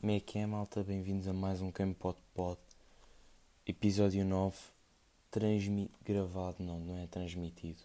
Como é que é, malta? Bem-vindos a mais um Campo Pod Pod. Episódio 9. Transmi... Gravado, não, não é transmitido.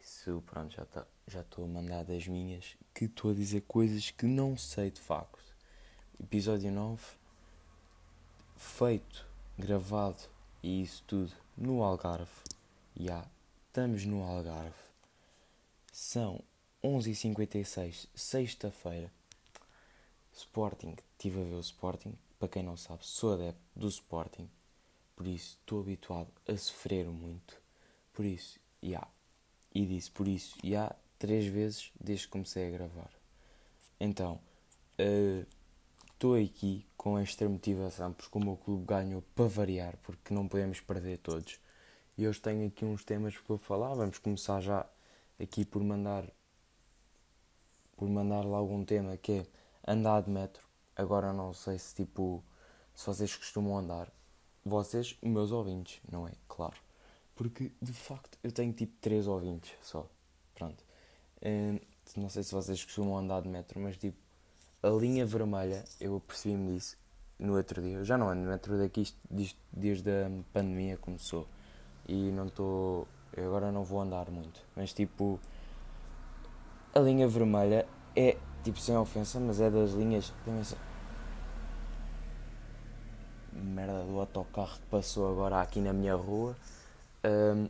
Isso, pronto, já tá, já estou a mandar das minhas. Que estou a dizer coisas que não sei de facto. Episódio 9. Feito, gravado e isso tudo no Algarve. Já, estamos no Algarve. São 11h56, sexta-feira. Sporting, estive a ver o Sporting. Para quem não sabe, sou adepto do Sporting. Por isso, estou habituado a sofrer muito. Por isso, já. Yeah. E disse por isso, já, yeah, três vezes desde que comecei a gravar. Então, estou uh, aqui com esta motivação, porque o meu clube ganhou para variar, porque não podemos perder todos. E hoje tenho aqui uns temas para falar. Vamos começar já aqui por mandar por mandar lá algum tema que é andar de metro. Agora não sei se tipo se vocês costumam andar. Vocês, meus ouvintes, não é? Claro. Porque de facto eu tenho tipo 3 ouvintes só. Pronto. Um, não sei se vocês costumam andar de metro, mas tipo a linha vermelha, eu percebi-me disso no outro dia. Eu já não ando de metro daqui desde a pandemia começou. E não estou. Agora não vou andar muito. Mas tipo. A linha vermelha é tipo sem ofensa, mas é das linhas. Merda do autocarro que passou agora aqui na minha rua. Um,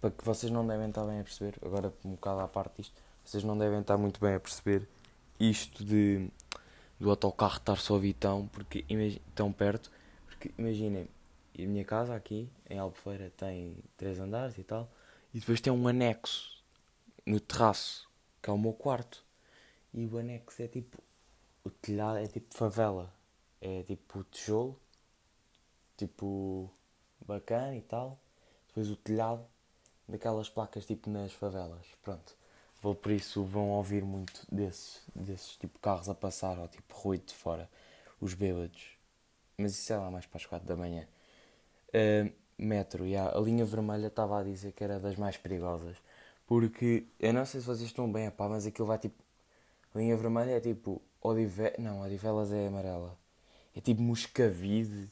para que vocês não devem estar bem a perceber, agora um bocado à parte disto, vocês não devem estar muito bem a perceber isto de do autocarro estar só vitão, porque tão perto, porque imaginem, a minha casa aqui em Albufeira tem três andares e tal, e depois tem um anexo no terraço, que é o meu quarto. E o anexo é tipo. O telhado é tipo favela. É tipo tijolo. Tipo. bacana e tal. Depois o telhado daquelas placas tipo nas favelas. Pronto. Vou por isso vão ouvir muito desses, desses tipo carros a passar ou tipo ruído de fora. Os bêbados. Mas isso é lá mais para as 4 da manhã. Uh, metro, yeah, a linha vermelha estava a dizer que era das mais perigosas. Porque eu não sei se vocês estão bem, pá, mas aquilo vai tipo a linha vermelha é tipo Odive... Não, Odivelas é amarela. É tipo Moscavide,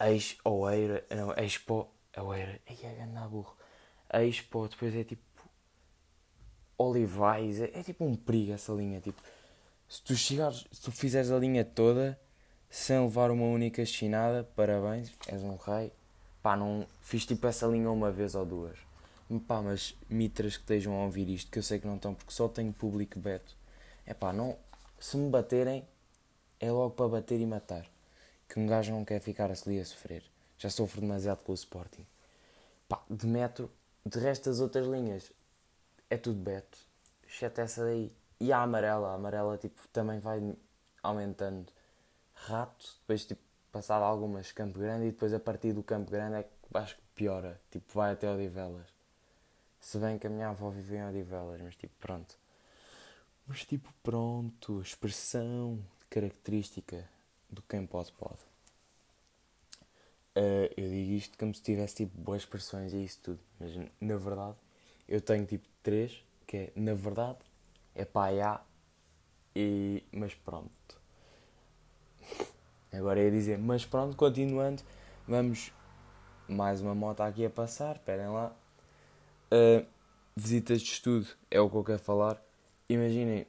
Ex Oeira. Não, Expo. Oeira. Ai, é grande burro. Expo, depois é tipo. Olivais. É, é, tipo um perigo essa linha. Tipo, se tu chegares, se tu fizeres a linha toda sem levar uma única chinada, parabéns, és um rei. Pá, não. Fiz tipo essa linha uma vez ou duas. Pá, mas mitras que estejam a ouvir isto, que eu sei que não estão, porque só tenho público beto é pá, não. Se me baterem, é logo para bater e matar. Que um gajo não quer ficar ali a sofrer. Já sofro demasiado com o Sporting. Pá, de metro, de resto das outras linhas, é tudo beto. Exceto essa daí. E a amarela, a amarela tipo, também vai aumentando. Rato, depois tipo, passado algumas Campo Grande e depois a partir do Campo Grande é que acho que piora. Tipo, vai até Odivelas. Se bem que a minha avó vive em Odivelas, mas tipo, pronto. Mas tipo, pronto, expressão característica do quem pode, pode. Uh, eu digo isto como se tivesse tipo boas expressões e isso tudo, mas na verdade eu tenho tipo três, que é na verdade, é pá, e mas pronto. Agora ia dizer, mas pronto, continuando, vamos mais uma moto aqui a passar, esperem lá. Uh, visitas de estudo é o que eu quero falar imaginem,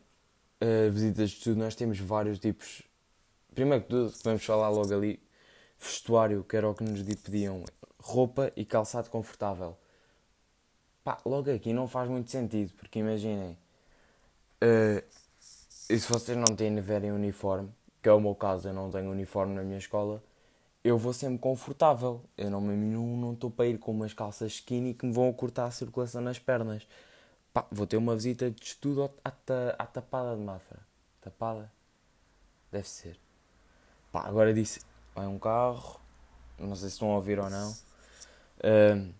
uh, visitas de estudo, nós temos vários tipos. Primeiro que tudo, vamos falar logo ali, vestuário, que era o que nos pediam, roupa e calçado confortável. Pá, logo aqui não faz muito sentido, porque imaginem, uh, e se vocês não tiverem uniforme, que é o meu caso, eu não tenho uniforme na minha escola, eu vou sempre confortável. Eu não estou não, não para ir com umas calças skinny que me vão cortar a circulação nas pernas. Pá, vou ter uma visita de estudo à, à Tapada de Mafra. Tapada? Deve ser. Pá, agora disse, vai um carro, não sei se estão a ouvir ou não. Uh,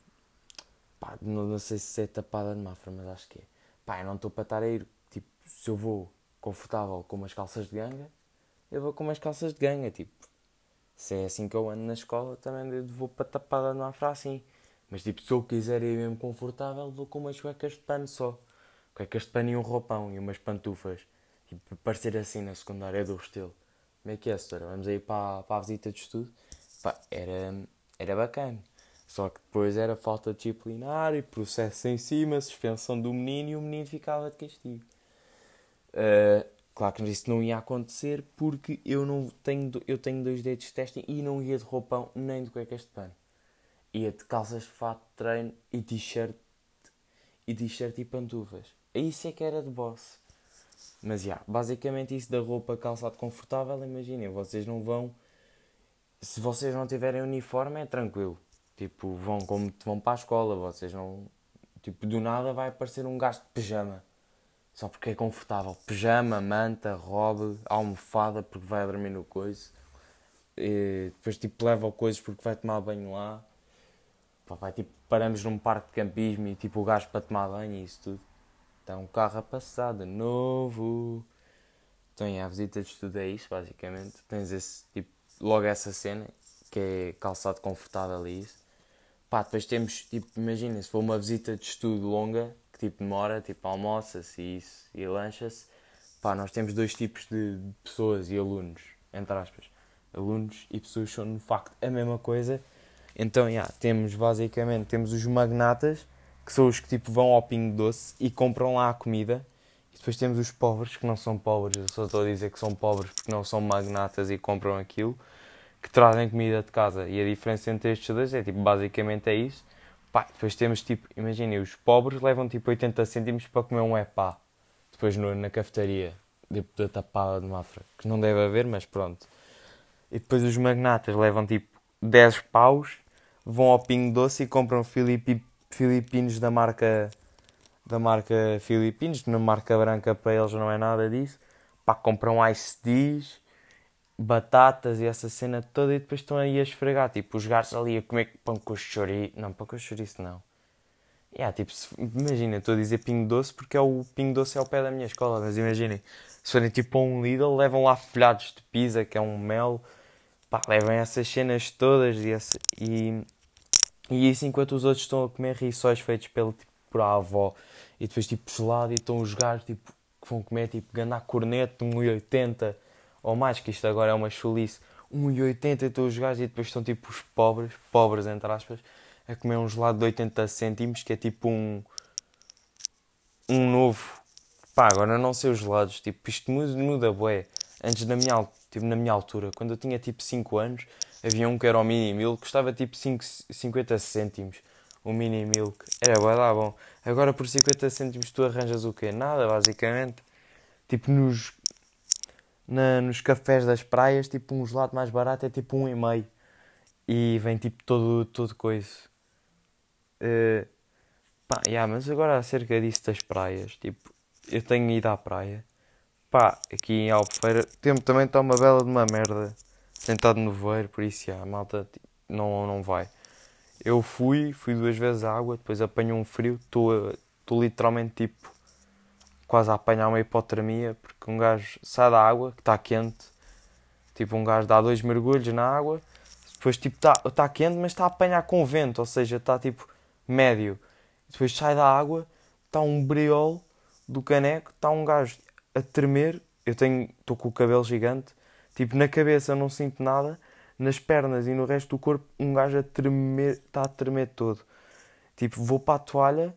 pá, não, não, sei se é Tapada de Mafra, mas acho que é. Pá, eu não estou para estar a ir, tipo, se eu vou confortável com umas calças de ganga, eu vou com umas calças de ganga, tipo. Se é assim que eu ando na escola, também vou para Tapada de Mafra assim. Mas tipo, se eu quiser ir mesmo confortável, vou com umas cuecas de pano só. Cuecas de pano e um roupão e umas pantufas. Tipo, parecer assim na secundária do estilo. como é que é, senhora? Vamos aí para, para a visita de estudo. Pá, era, era bacana. Só que depois era falta disciplinar e processo em cima, suspensão do menino e o menino ficava de castigo. Uh, claro que isso não ia acontecer porque eu não tenho, eu tenho dois dedos de teste e não ia de roupão nem de cuecas de pano. Ia de calças de fato de treino e t-shirt e t-shirt e pantufas. Isso é que era de boss. Mas já, yeah, basicamente isso da roupa calçado confortável, imaginem, vocês não vão. Se vocês não tiverem uniforme é tranquilo. Tipo, vão como vão para a escola, vocês não. Tipo, do nada vai aparecer um gajo de pijama. Só porque é confortável. Pijama, manta, robe, almofada porque vai dormir no coiso. E depois tipo leva coisas porque vai tomar banho lá. Pá, vai tipo, paramos num parque de campismo e tipo o gajo para tomar banho e isso tudo. Está um carro a passar de novo. Então, a visita de estudo é isso, basicamente. Tens esse, tipo, logo essa cena, que é calçado confortável e isso. Pá, depois temos, tipo, imagina, se for uma visita de estudo longa, que tipo demora, tipo almoça-se e isso, e lancha-se. Pá, nós temos dois tipos de pessoas e alunos, entre aspas. Alunos e pessoas são, de facto, a mesma coisa. Então, yeah, temos basicamente, temos os magnatas, que são os que tipo vão ao Pingo Doce e compram lá a comida. E depois temos os pobres, que não são pobres, eu só estou a dizer que são pobres porque não são magnatas e compram aquilo, que trazem comida de casa. E a diferença entre estes dois é tipo, basicamente é isso. Pá, depois temos tipo, imaginem, os pobres levam tipo 80 cêntimos para comer um epá, depois no, na cafetaria, tipo da tapada de Mafra, que não deve haver, mas pronto. E depois os magnatas levam tipo 10 paus, vão ao Pingo Doce e compram Filipe filipinos da marca da marca Filipinos, na marca branca para eles não é nada disso. Pá, compram ice teas, batatas e essa cena toda e depois estão aí a esfregar. Tipo, os gajos ali a comer pão com chouriço. Não, pão com chouriço não. Yeah, tipo, se, imagina, estou a dizer pingo doce porque é o pingo doce é ao pé da minha escola, mas imaginem, se forem tipo a um Lidl, levam lá folhados de pizza, que é um mel, pá, levam essas cenas todas e, essa, e e isso enquanto os outros estão a comer rissóis feitos pelo, tipo, por a avó. E depois tipo gelado e estão os gajos tipo, que vão comer tipo ganhar corneto de 1,80 ou mais, que isto agora é uma chulice. 1,80 e estão os gajos e depois estão tipo os pobres, pobres entre aspas, a comer um gelado de 80 cêntimos que é tipo um um novo. Pá, agora não sei os gelados, tipo, isto muda, muda bué. Antes na minha, tipo, na minha altura, quando eu tinha tipo 5 anos, Havia um que era o Mini Milk, custava tipo 5, 50 cêntimos. O Mini Milk. Era bué da bom. Agora por 50 cêntimos tu arranjas o quê? Nada, basicamente. Tipo nos, na, nos cafés das praias, tipo um gelado mais barato é tipo um e meio. E vem tipo todo, todo coisa. Uh, pá, yeah, mas agora acerca disso das praias, tipo, eu tenho ido à praia. Pá, aqui em Albufeira, o tempo também está uma bela de uma merda sentado no voeiro, por isso já, a malta não, não vai. Eu fui, fui duas vezes à água, depois apanho um frio, estou literalmente tipo quase a apanhar uma hipotermia, porque um gajo sai da água, que está quente, tipo um gajo dá dois mergulhos na água, depois tipo está tá quente, mas está a apanhar com vento, ou seja, está tipo médio. Depois sai da água, está um briol do caneco, está um gajo a tremer, eu tenho, estou com o cabelo gigante, Tipo, na cabeça não sinto nada, nas pernas e no resto do corpo um gajo a tremer, está a tremer todo. Tipo, vou para a toalha,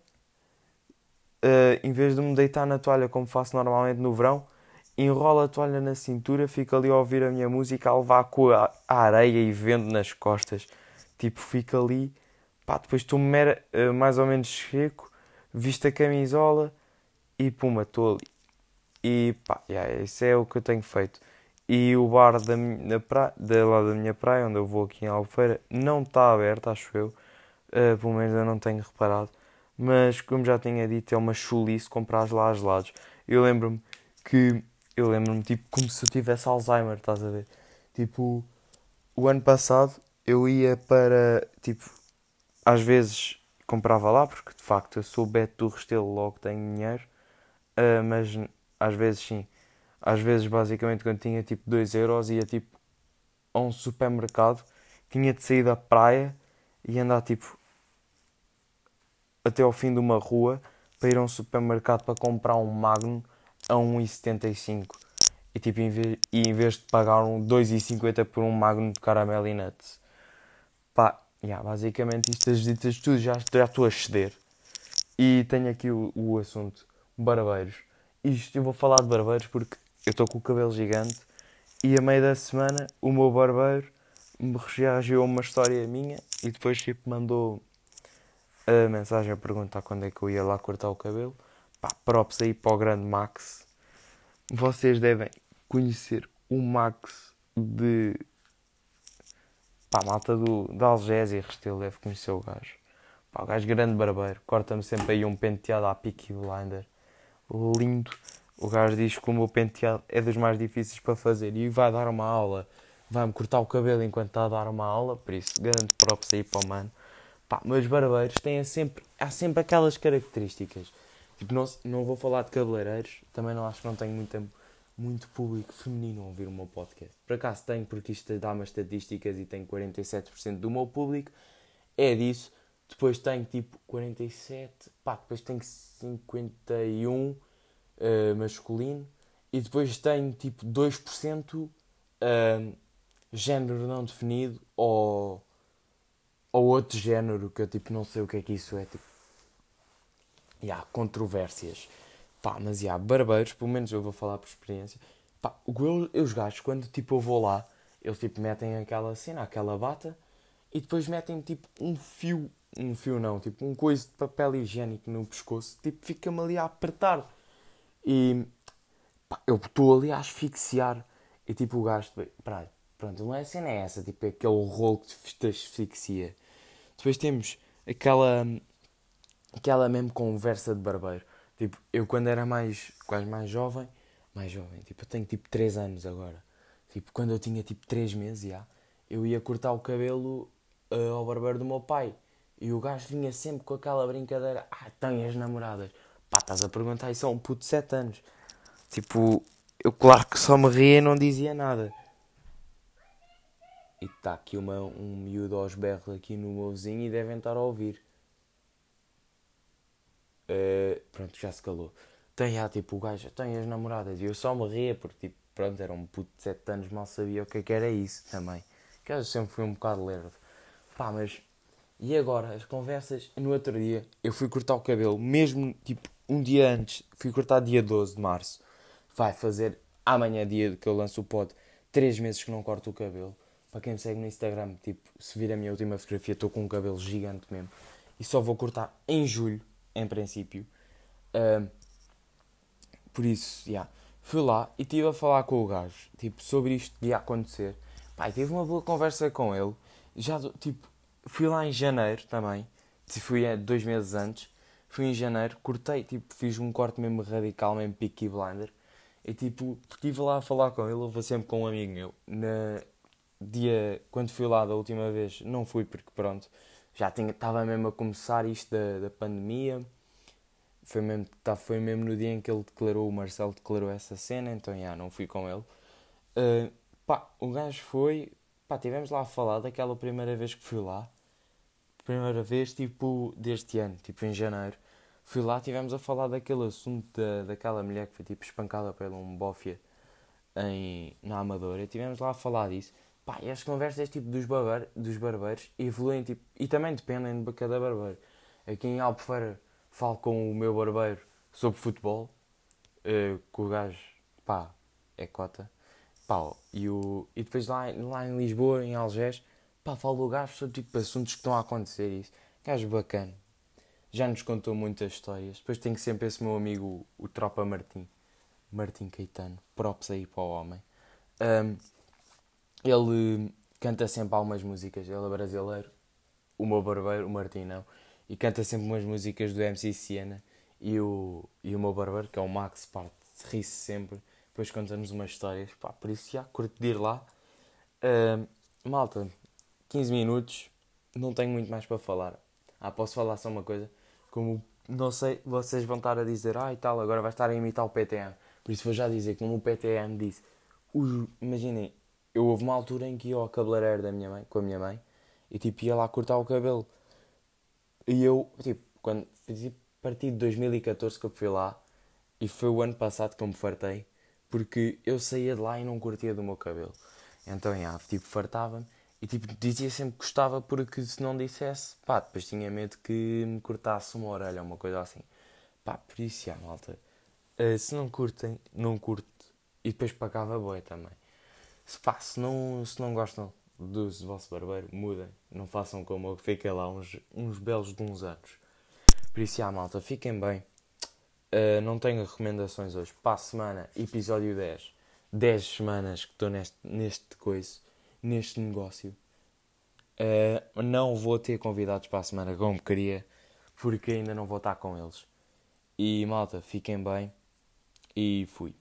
uh, em vez de me deitar na toalha como faço normalmente no verão, enrolo a toalha na cintura, fico ali a ouvir a minha música, a levar com a, areia e vento nas costas. Tipo, fico ali, pá, depois estou uh, mais ou menos seco, visto a camisola e puma, estou ali. E pá, yeah, isso é o que eu tenho feito. E o bar da, minha praia, da, lá da minha praia, onde eu vou aqui em Albufeira, não está aberto, acho eu. Uh, pelo menos eu não tenho reparado. Mas, como já tinha dito, é uma chulice comprar lá gelados. Eu lembro-me que... Eu lembro-me, tipo, como se eu tivesse Alzheimer, estás a ver? Tipo, o ano passado eu ia para... Tipo, às vezes comprava lá, porque de facto eu sou Beto do Restelo, logo tenho dinheiro. Uh, mas às vezes sim às vezes, basicamente, quando tinha tipo 2 euros, ia tipo a um supermercado, tinha de sair da praia e andar tipo até ao fim de uma rua para ir a um supermercado para comprar um Magnum a 1,75. E tipo, em vez, e em vez de pagar um 2,50 por um magno de caramelo e nuts. Pá, yeah, basicamente estas ditas tudo já, já estou a ceder. E tenho aqui o, o assunto, barbeiros. Isto eu vou falar de barbeiros porque eu estou com o cabelo gigante e a meio da semana o meu barbeiro me reagiu a uma história minha e depois tipo mandou a mensagem a perguntar quando é que eu ia lá cortar o cabelo. Pá, props aí para o grande Max. Vocês devem conhecer o Max de. Pá, malta do, da Algésia, Restelo, deve conhecer o gajo. Pá, o gajo grande barbeiro, corta-me sempre aí um penteado à Peaky Blinder. Lindo. O gajo diz que o meu penteado é dos mais difíceis para fazer e vai dar uma aula. Vai-me cortar o cabelo enquanto está a dar uma aula, por isso, grande props aí para o mano. Pá, meus barbeiros têm sempre, há sempre aquelas características. Tipo, não, não vou falar de cabeleireiros, também não acho que não tenho muito, muito público feminino a ouvir o meu podcast. Por acaso tenho, porque isto dá umas estatísticas e tenho 47% do meu público, é disso. Depois tenho tipo 47, pá, depois tenho 51 uh, masculino e depois tenho tipo 2% uh, género não definido ou, ou outro género que eu tipo não sei o que é que isso é. Tipo, e há controvérsias. Pá, mas e há barbeiros, pelo menos eu vou falar por experiência. Pá, eu, eu, os gajos, quando tipo eu vou lá, eles tipo metem aquela cena, aquela bata e depois metem tipo um fio, um fio não, tipo um coisa de papel higiênico no pescoço, tipo fica-me ali a apertar. E pá, eu estou ali a asfixiar e tipo o gajo, pronto, não é a cena é essa, tipo é aquele rolo que te asfixia. Depois temos aquela aquela mesmo conversa de barbeiro. Tipo, eu quando era mais, quase mais jovem, mais jovem, tipo, eu tenho tipo 3 anos agora. Tipo, quando eu tinha tipo 3 meses já, eu ia cortar o cabelo uh, ao barbeiro do meu pai. E o gajo vinha sempre com aquela brincadeira, ah, tem as namoradas. Pá, estás a perguntar isso a um puto de 7 anos. Tipo, eu claro que só me ria e não dizia nada. E está aqui uma, um miúdo aos berros aqui no meu vizinho e devem estar a ouvir. Uh, pronto, já se calou. Tem já, tipo, o gajo tem as namoradas. E eu só me ria porque, tipo, pronto, era um puto de 7 anos, mal sabia o que, é que era isso também. Que eu sempre fui um bocado lerdo. Pá, mas. E agora, as conversas. No outro dia, eu fui cortar o cabelo, mesmo, tipo, um dia antes. Fui cortar dia 12 de março. Vai fazer amanhã, dia que eu lanço o pod, 3 meses que não corto o cabelo. Para quem me segue no Instagram, tipo, se vir a minha última fotografia, estou com um cabelo gigante mesmo. E só vou cortar em julho em princípio. Uh, por isso, já. Yeah, fui lá e estive a falar com o gajo, tipo, sobre isto que ia acontecer. Pai, tive uma boa conversa com ele. Já, tipo, fui lá em janeiro também. Fui é, dois meses antes. Fui em janeiro, cortei, tipo, fiz um corte mesmo radical, mesmo Peaky Blinder. E, tipo, estive lá a falar com ele. Eu vou sempre com um amigo meu. Na dia, quando fui lá da última vez, não fui porque, pronto, já estava mesmo a começar isto da, da pandemia. Foi mesmo, tá, foi mesmo no dia em que ele declarou, o Marcelo declarou essa cena, então já não fui com ele. Uh, pá, o gajo foi, pá, tivemos lá a falar daquela primeira vez que fui lá. Primeira vez, tipo, deste ano, tipo em janeiro. Fui lá, tivemos a falar daquele assunto da, daquela mulher que foi tipo espancada por um bófia em, na Amadora. Tivemos lá a falar disso. Pá, e as conversas tipo dos, barbeiro, dos barbeiros evoluem tipo, e também dependem de cada barbeiro. Aqui em Albufeira falo com o meu barbeiro sobre futebol, uh, que o gajo, pá, é cota. Pá, e, o, e depois lá, lá em Lisboa, em Algés, pá, o gajo sobre tipo assuntos que estão a acontecer isso. Gajo bacana. Já nos contou muitas histórias. Depois tenho sempre esse meu amigo, o, Tropa Martim. Martim Caetano. Props aí para o homem. Um, ele canta sempre algumas músicas, ele é brasileiro, o meu barbeiro, o Martim não, e canta sempre umas músicas do MC Siena e o, e o meu barbeiro, que é o Max, pá, ri-se sempre, depois conta-nos umas histórias, pá, por isso já, curto de ir lá. Uh, malta, 15 minutos, não tenho muito mais para falar. Ah, posso falar só uma coisa, como, não sei, vocês vão estar a dizer, ah e tal, agora vai estar a imitar o PTM, por isso vou já dizer, como o PTM disse, imaginem, eu houve uma altura em que ia ao cabeleireiro da minha mãe, com a minha mãe, e tipo ia lá cortar o cabelo. E eu, tipo, quando tipo, a partir de 2014 que eu fui lá, e foi o ano passado que eu me fartei, porque eu saía de lá e não curtia do meu cabelo. Então, yeah, tipo, fartava-me e tipo, dizia sempre que gostava porque se não dissesse, pá, depois tinha medo que me cortasse uma orelha ou uma coisa assim. Pá, por isso, yeah, malta. Uh, se não curtem, não curto. E depois pagava boa também. Se, pá, se não, se não gostam do vosso barbeiro, mudem. Não façam como eu que fiquei lá uns, uns belos de uns anos. Por isso, yeah, malta, fiquem bem. Uh, não tenho recomendações hoje. Para a semana, episódio 10. 10 semanas que estou neste, neste coisa, neste negócio. Uh, não vou ter convidados para a semana como queria, porque ainda não vou estar com eles. E malta, fiquem bem e fui.